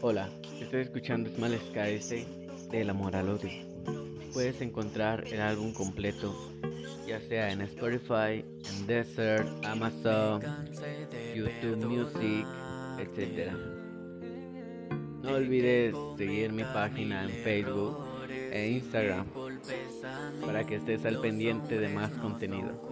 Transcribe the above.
Hola, estoy escuchando Small Skies de La Moral Odio. Puedes encontrar el álbum completo ya sea en Spotify, en Desert, Amazon, YouTube Music, etc. No olvides seguir mi página en Facebook e Instagram para que estés al pendiente de más contenido.